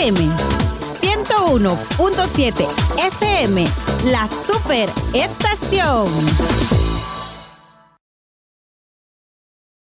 AM. 101.7 FM, la super estación.